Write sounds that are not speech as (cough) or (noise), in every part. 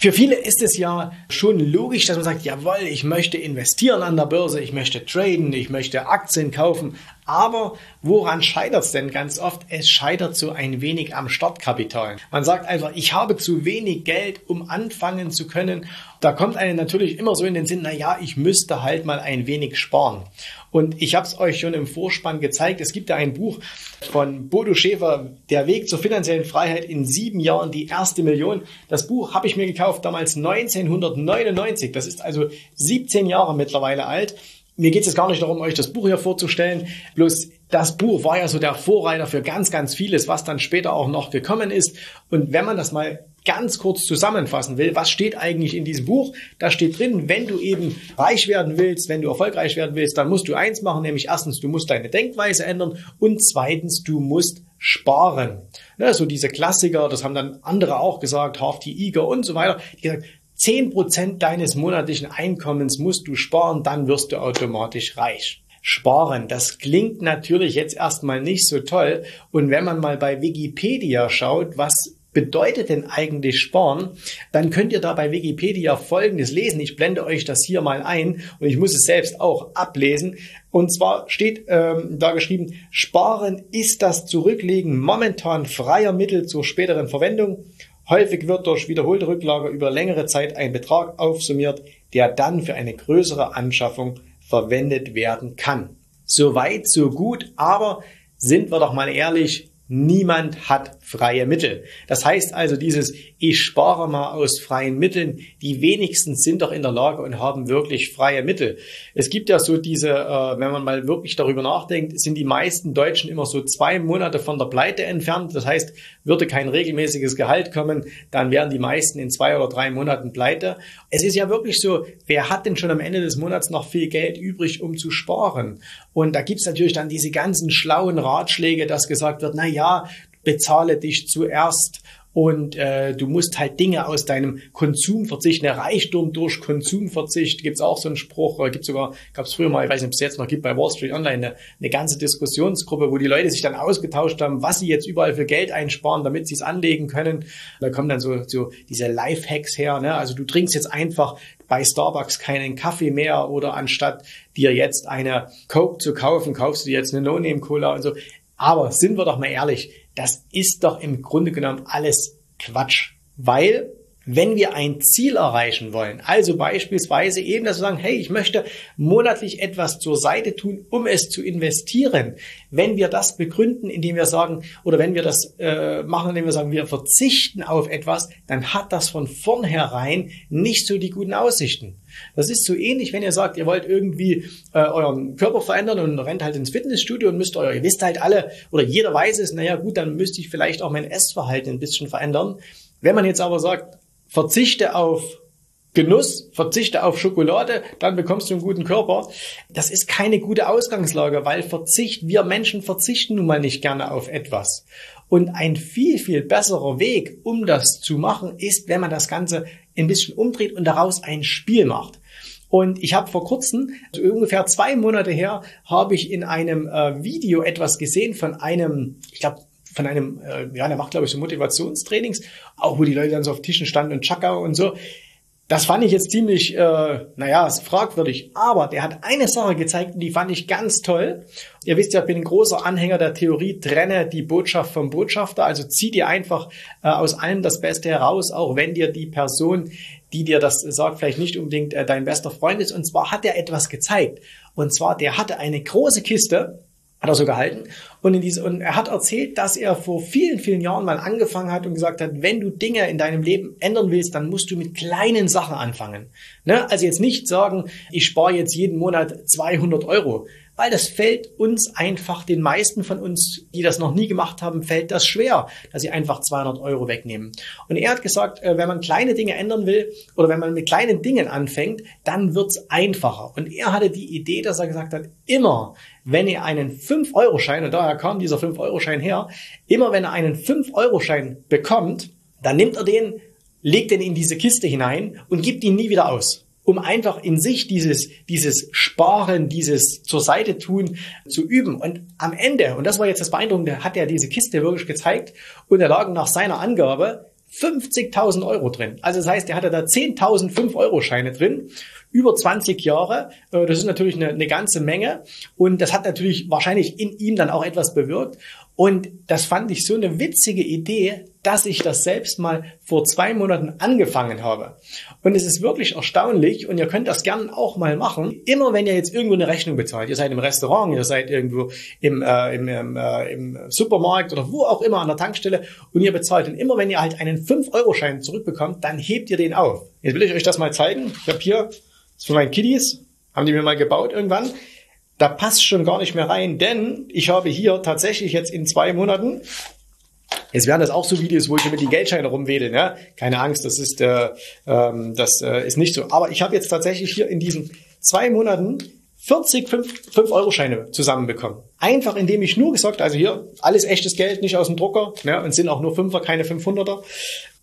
Für viele ist es ja schon logisch, dass man sagt, jawohl, ich möchte investieren an der Börse, ich möchte traden, ich möchte Aktien kaufen. Aber woran scheitert es denn ganz oft? Es scheitert so ein wenig am Startkapital. Man sagt einfach, ich habe zu wenig Geld, um anfangen zu können. Da kommt einem natürlich immer so in den Sinn, na ja, ich müsste halt mal ein wenig sparen. Und ich habe es euch schon im Vorspann gezeigt. Es gibt da ein Buch von Bodo Schäfer, Der Weg zur finanziellen Freiheit in sieben Jahren, die erste Million. Das Buch habe ich mir gekauft damals 1999. Das ist also 17 Jahre mittlerweile alt. Mir geht es gar nicht darum, euch das Buch hier vorzustellen. Bloß das Buch war ja so der Vorreiter für ganz, ganz vieles, was dann später auch noch gekommen ist. Und wenn man das mal ganz kurz zusammenfassen will, was steht eigentlich in diesem Buch? Da steht drin, wenn du eben reich werden willst, wenn du erfolgreich werden willst, dann musst du eins machen, nämlich erstens, du musst deine Denkweise ändern und zweitens, du musst sparen. Ja, so diese Klassiker, das haben dann andere auch gesagt, Hafti Iger und so weiter, die gesagt, 10% deines monatlichen Einkommens musst du sparen, dann wirst du automatisch reich sparen. Das klingt natürlich jetzt erstmal nicht so toll. Und wenn man mal bei Wikipedia schaut, was bedeutet denn eigentlich sparen, dann könnt ihr da bei Wikipedia Folgendes lesen. Ich blende euch das hier mal ein und ich muss es selbst auch ablesen. Und zwar steht ähm, da geschrieben, Sparen ist das Zurücklegen momentan freier Mittel zur späteren Verwendung. Häufig wird durch wiederholte Rücklage über längere Zeit ein Betrag aufsummiert, der dann für eine größere Anschaffung verwendet werden kann. So weit, so gut, aber sind wir doch mal ehrlich, Niemand hat freie Mittel. Das heißt also dieses Ich spare mal aus freien Mitteln, die wenigsten sind doch in der Lage und haben wirklich freie Mittel. Es gibt ja so diese, äh, wenn man mal wirklich darüber nachdenkt, sind die meisten Deutschen immer so zwei Monate von der Pleite entfernt. Das heißt, würde kein regelmäßiges Gehalt kommen, dann wären die meisten in zwei oder drei Monaten pleite. Es ist ja wirklich so, wer hat denn schon am Ende des Monats noch viel Geld übrig, um zu sparen? Und da gibt's natürlich dann diese ganzen schlauen Ratschläge, dass gesagt wird, na ja, bezahle dich zuerst und äh, du musst halt Dinge aus deinem Konsum verzichten. Der Reichtum durch Konsumverzicht gibt's auch so einen Spruch, gibt sogar, gab's früher mal, ich weiß nicht, ob es jetzt noch gibt, bei Wall Street Online eine, eine ganze Diskussionsgruppe, wo die Leute sich dann ausgetauscht haben, was sie jetzt überall für Geld einsparen, damit sie es anlegen können. Da kommen dann so, so diese Lifehacks her. Ne? Also du trinkst jetzt einfach bei Starbucks keinen Kaffee mehr oder anstatt dir jetzt eine Coke zu kaufen, kaufst du dir jetzt eine No-Name-Cola und so. Aber sind wir doch mal ehrlich, das ist doch im Grunde genommen alles Quatsch, weil wenn wir ein Ziel erreichen wollen, also beispielsweise eben, dass wir sagen, hey, ich möchte monatlich etwas zur Seite tun, um es zu investieren, wenn wir das begründen, indem wir sagen, oder wenn wir das äh, machen, indem wir sagen, wir verzichten auf etwas, dann hat das von vornherein nicht so die guten Aussichten. Das ist so ähnlich, wenn ihr sagt, ihr wollt irgendwie äh, euren Körper verändern und rennt halt ins Fitnessstudio und müsst euer, ihr wisst halt alle, oder jeder weiß es, naja gut, dann müsste ich vielleicht auch mein Essverhalten ein bisschen verändern. Wenn man jetzt aber sagt, verzichte auf Genuss, verzichte auf Schokolade, dann bekommst du einen guten Körper. Das ist keine gute Ausgangslage, weil Verzicht, wir Menschen verzichten nun mal nicht gerne auf etwas. Und ein viel, viel besserer Weg, um das zu machen, ist, wenn man das Ganze ein bisschen umdreht und daraus ein Spiel macht. Und ich habe vor kurzem, also ungefähr zwei Monate her, habe ich in einem äh, Video etwas gesehen von einem, ich glaube, von einem, äh, ja, der macht, glaube ich, so Motivationstrainings, auch wo die Leute dann so auf Tischen standen und Chaka und so. Das fand ich jetzt ziemlich, äh, naja, ist fragwürdig. Aber der hat eine Sache gezeigt und die fand ich ganz toll. Ihr wisst ja, ich bin ein großer Anhänger der Theorie, trenne die Botschaft vom Botschafter. Also zieh dir einfach äh, aus allem das Beste heraus, auch wenn dir die Person, die dir das sagt, vielleicht nicht unbedingt äh, dein bester Freund ist. Und zwar hat er etwas gezeigt. Und zwar, der hatte eine große Kiste hat er so gehalten. Und, in diese, und er hat erzählt, dass er vor vielen, vielen Jahren mal angefangen hat und gesagt hat, wenn du Dinge in deinem Leben ändern willst, dann musst du mit kleinen Sachen anfangen. Ne? Also jetzt nicht sagen, ich spare jetzt jeden Monat 200 Euro, weil das fällt uns einfach, den meisten von uns, die das noch nie gemacht haben, fällt das schwer, dass sie einfach 200 Euro wegnehmen. Und er hat gesagt, äh, wenn man kleine Dinge ändern will oder wenn man mit kleinen Dingen anfängt, dann wird's einfacher. Und er hatte die Idee, dass er gesagt hat, immer wenn ihr einen 5-Euro-Schein, und daher kam dieser 5-Euro-Schein her, immer wenn er einen 5-Euro-Schein bekommt, dann nimmt er den, legt den in diese Kiste hinein und gibt ihn nie wieder aus um einfach in sich dieses, dieses Sparen, dieses zur Seite tun zu üben. Und am Ende, und das war jetzt das Beeindruckende, hat er diese Kiste wirklich gezeigt und er lag nach seiner Angabe 50.000 Euro drin. Also das heißt, er hatte da 10.000 5-Euro-Scheine drin, über 20 Jahre. Äh, das ist natürlich eine, eine ganze Menge und das hat natürlich wahrscheinlich in ihm dann auch etwas bewirkt. Und das fand ich so eine witzige Idee, dass ich das selbst mal vor zwei Monaten angefangen habe. Und es ist wirklich erstaunlich und ihr könnt das gerne auch mal machen. Immer wenn ihr jetzt irgendwo eine Rechnung bezahlt, ihr seid im Restaurant, ihr seid irgendwo im, äh, im, äh, im Supermarkt oder wo auch immer an der Tankstelle und ihr bezahlt. Und immer wenn ihr halt einen 5-Euro-Schein zurückbekommt, dann hebt ihr den auf. Jetzt will ich euch das mal zeigen. Ich habe hier, das ist für meine Kiddies, haben die mir mal gebaut irgendwann da passt schon gar nicht mehr rein, denn ich habe hier tatsächlich jetzt in zwei Monaten Jetzt werden das auch so Videos, wo ich mit die Geldscheine rumwedel. Ne? Keine Angst, das ist, äh, ähm, das äh, ist nicht so. Aber ich habe jetzt tatsächlich hier in diesen zwei Monaten 40 5-Euro-Scheine zusammenbekommen. Einfach indem ich nur gesagt, also hier alles echtes Geld, nicht aus dem Drucker ne? und sind auch nur Fünfer, keine 500er.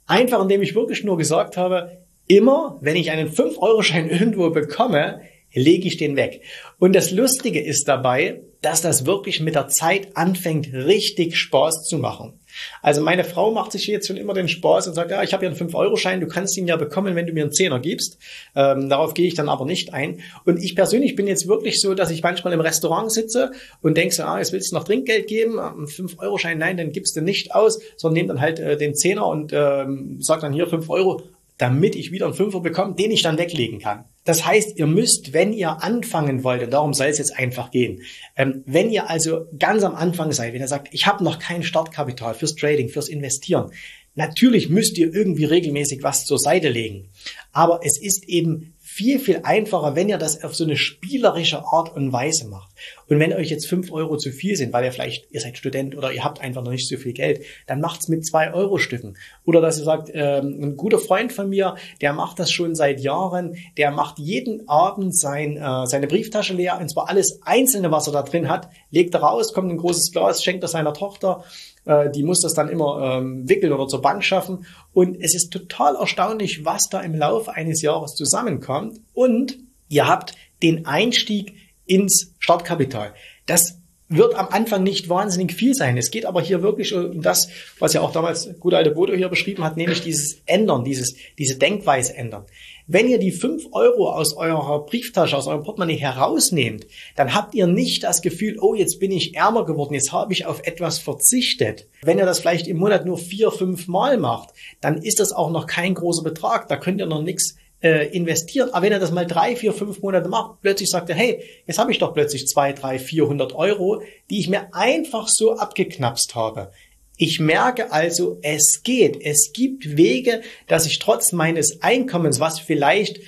Einfach indem ich wirklich nur gesagt habe, immer wenn ich einen 5-Euro-Schein (laughs) irgendwo bekomme, lege ich den weg. Und das Lustige ist dabei, dass das wirklich mit der Zeit anfängt, richtig Spaß zu machen. Also meine Frau macht sich jetzt schon immer den Spaß und sagt, ja, ich habe ja einen 5-Euro-Schein, du kannst ihn ja bekommen, wenn du mir einen Zehner gibst. Ähm, darauf gehe ich dann aber nicht ein. Und ich persönlich bin jetzt wirklich so, dass ich manchmal im Restaurant sitze und denke so, ah, jetzt willst du noch Trinkgeld geben, einen 5-Euro-Schein, nein, dann gibst du nicht aus, sondern nehme dann halt äh, den Zehner und ähm, sag dann hier 5 Euro damit ich wieder einen Fünfer bekomme, den ich dann weglegen kann. Das heißt, ihr müsst, wenn ihr anfangen wollt, und darum soll es jetzt einfach gehen, ähm, wenn ihr also ganz am Anfang seid, wenn ihr sagt, ich habe noch kein Startkapital fürs Trading, fürs Investieren, natürlich müsst ihr irgendwie regelmäßig was zur Seite legen. Aber es ist eben viel, viel einfacher, wenn ihr das auf so eine spielerische Art und Weise macht. Und wenn euch jetzt fünf Euro zu viel sind, weil ihr vielleicht, ihr seid Student oder ihr habt einfach noch nicht so viel Geld, dann macht's mit zwei Euro Stücken. Oder dass ihr sagt, ähm, ein guter Freund von mir, der macht das schon seit Jahren, der macht jeden Abend sein, äh, seine Brieftasche leer, und zwar alles Einzelne, was er da drin hat, legt er raus, kommt ein großes Glas, schenkt er seiner Tochter äh, die muss das dann immer ähm, wickeln oder zur Bank schaffen. Und es ist total erstaunlich, was da im Laufe eines Jahres zusammenkommt. Und ihr habt den Einstieg ins Startkapital. Das wird am Anfang nicht wahnsinnig viel sein. Es geht aber hier wirklich um das, was ja auch damals gute alte Bodo hier beschrieben hat, nämlich dieses Ändern, dieses, diese Denkweise ändern. Wenn ihr die fünf Euro aus eurer Brieftasche, aus eurem Portemonnaie herausnehmt, dann habt ihr nicht das Gefühl, oh, jetzt bin ich ärmer geworden, jetzt habe ich auf etwas verzichtet. Wenn ihr das vielleicht im Monat nur vier, fünf Mal macht, dann ist das auch noch kein großer Betrag. Da könnt ihr noch nichts äh, investieren. Aber wenn er das mal drei, vier, fünf Monate macht, plötzlich sagt er, hey, jetzt habe ich doch plötzlich zwei, drei, vierhundert Euro, die ich mir einfach so abgeknapst habe. Ich merke also, es geht. Es gibt Wege, dass ich trotz meines Einkommens, was vielleicht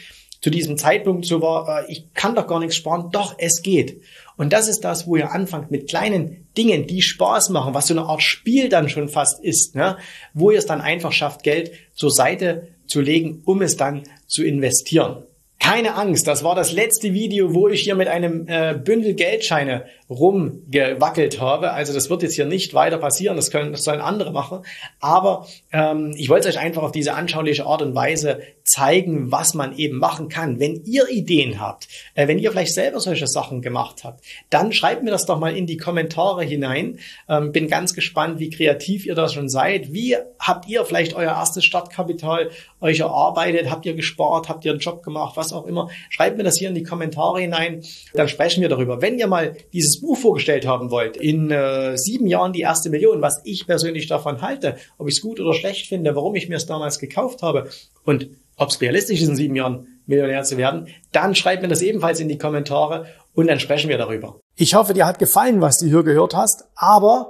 zu diesem Zeitpunkt so war, äh, ich kann doch gar nichts sparen, doch es geht. Und das ist das, wo ihr anfangt mit kleinen Dingen, die Spaß machen, was so eine Art Spiel dann schon fast ist, ne? wo ihr es dann einfach schafft, Geld zur Seite zu legen, um es dann zu investieren. Keine Angst, das war das letzte Video, wo ich hier mit einem äh, Bündel Geldscheine rumgewackelt habe. Also das wird jetzt hier nicht weiter passieren, das, können, das sollen andere machen. Aber ähm, ich wollte euch einfach auf diese anschauliche Art und Weise zeigen, was man eben machen kann. Wenn ihr Ideen habt, äh, wenn ihr vielleicht selber solche Sachen gemacht habt, dann schreibt mir das doch mal in die Kommentare hinein. Ähm, bin ganz gespannt, wie kreativ ihr da schon seid. Wie habt ihr vielleicht euer erstes Startkapital euch erarbeitet? Habt ihr gespart? Habt ihr einen Job gemacht? Was auch immer. Schreibt mir das hier in die Kommentare hinein. Dann sprechen wir darüber. Wenn ihr mal dieses Buch vorgestellt haben wollt, in äh, sieben Jahren die erste Million, was ich persönlich davon halte, ob ich es gut oder schlecht finde, warum ich mir es damals gekauft habe. Und ob es realistisch ist, in sieben Jahren Millionär zu werden, dann schreibt mir das ebenfalls in die Kommentare und dann sprechen wir darüber. Ich hoffe, dir hat gefallen, was du hier gehört hast, aber